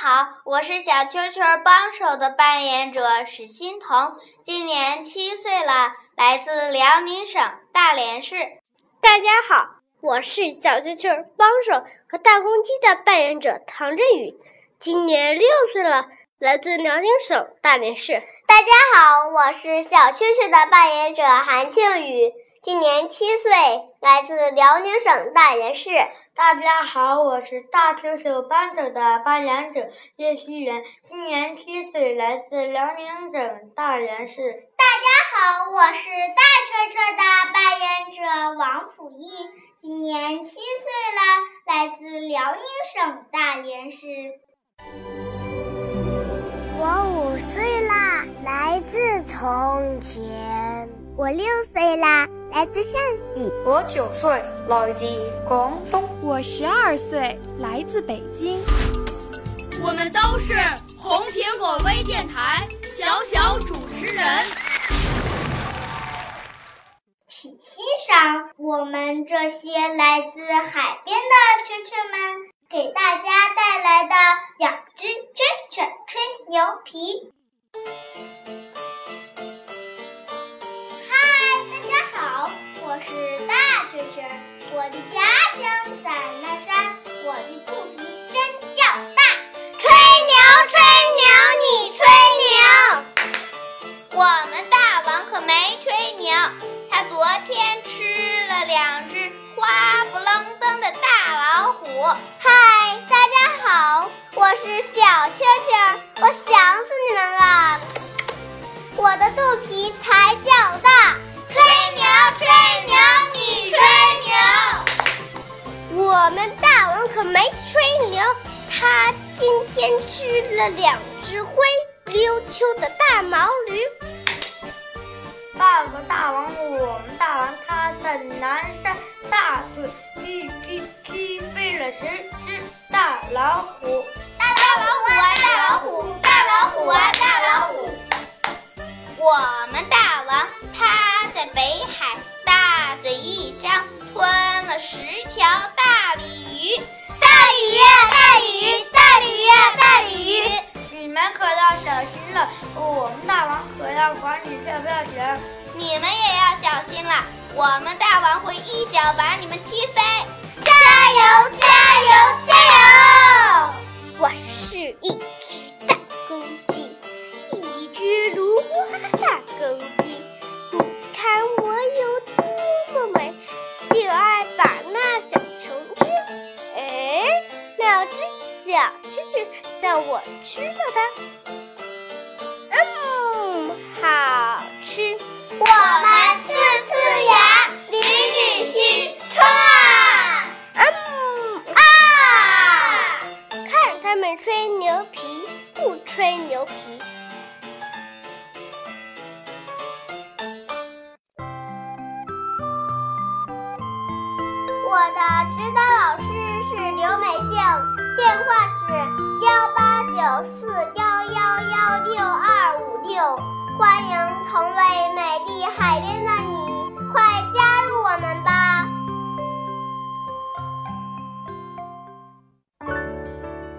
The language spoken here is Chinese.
好，我是小秋秋帮手的扮演者史欣彤，今年七岁了，来自辽宁省大连市。大家好，我是小秋秋帮手和大公鸡的扮演者唐振宇，今年六岁了，来自辽宁省大连市。大家好，我是小秋秋的扮演者韩庆宇。今年七岁，来自辽宁省大连市。大家好，我是大球球帮手的扮演者叶希元，今年七岁，来自辽宁省大连市。大家好，我是大车车的扮演者王辅义，今年七岁了，来自辽宁省大连市。我五岁啦，来自从前。我六岁啦，来自陕西。我九岁，来自广东。我十二岁，来自北京。我们都是红苹果微电台小小主持人。请欣赏我们这些来自海边的蛐蛐们给大家带来的两只蛐蛐吹牛皮。我的家乡在那山，我的肚皮真叫大。吹牛，吹牛，你吹牛。我们大王可没吹牛，他昨天吃了两只花不愣登的大老虎。嗨，大家好，我是小蛐蛐，我想死你们了。我的肚皮才今天吃了两只灰溜秋的大毛驴。报告大王，我们大王他在南山大嘴一击击飞了十只大老虎。大老虎啊，大老虎，大老虎啊，大老虎！我们大王他在北海大嘴一张，吞了十条大鲤鱼。大鲤鱼，大鲤鱼，大王会一脚把你们踢飞。加油，加油，加油！我是一只大公鸡，一只芦花大公鸡。你看我有多么美，就爱把那小虫吃。哎，那只小蛐蛐让我吃了它。牛皮，不吹牛皮。我的指导老师是刘美杏，电话是幺八九四幺幺幺六二五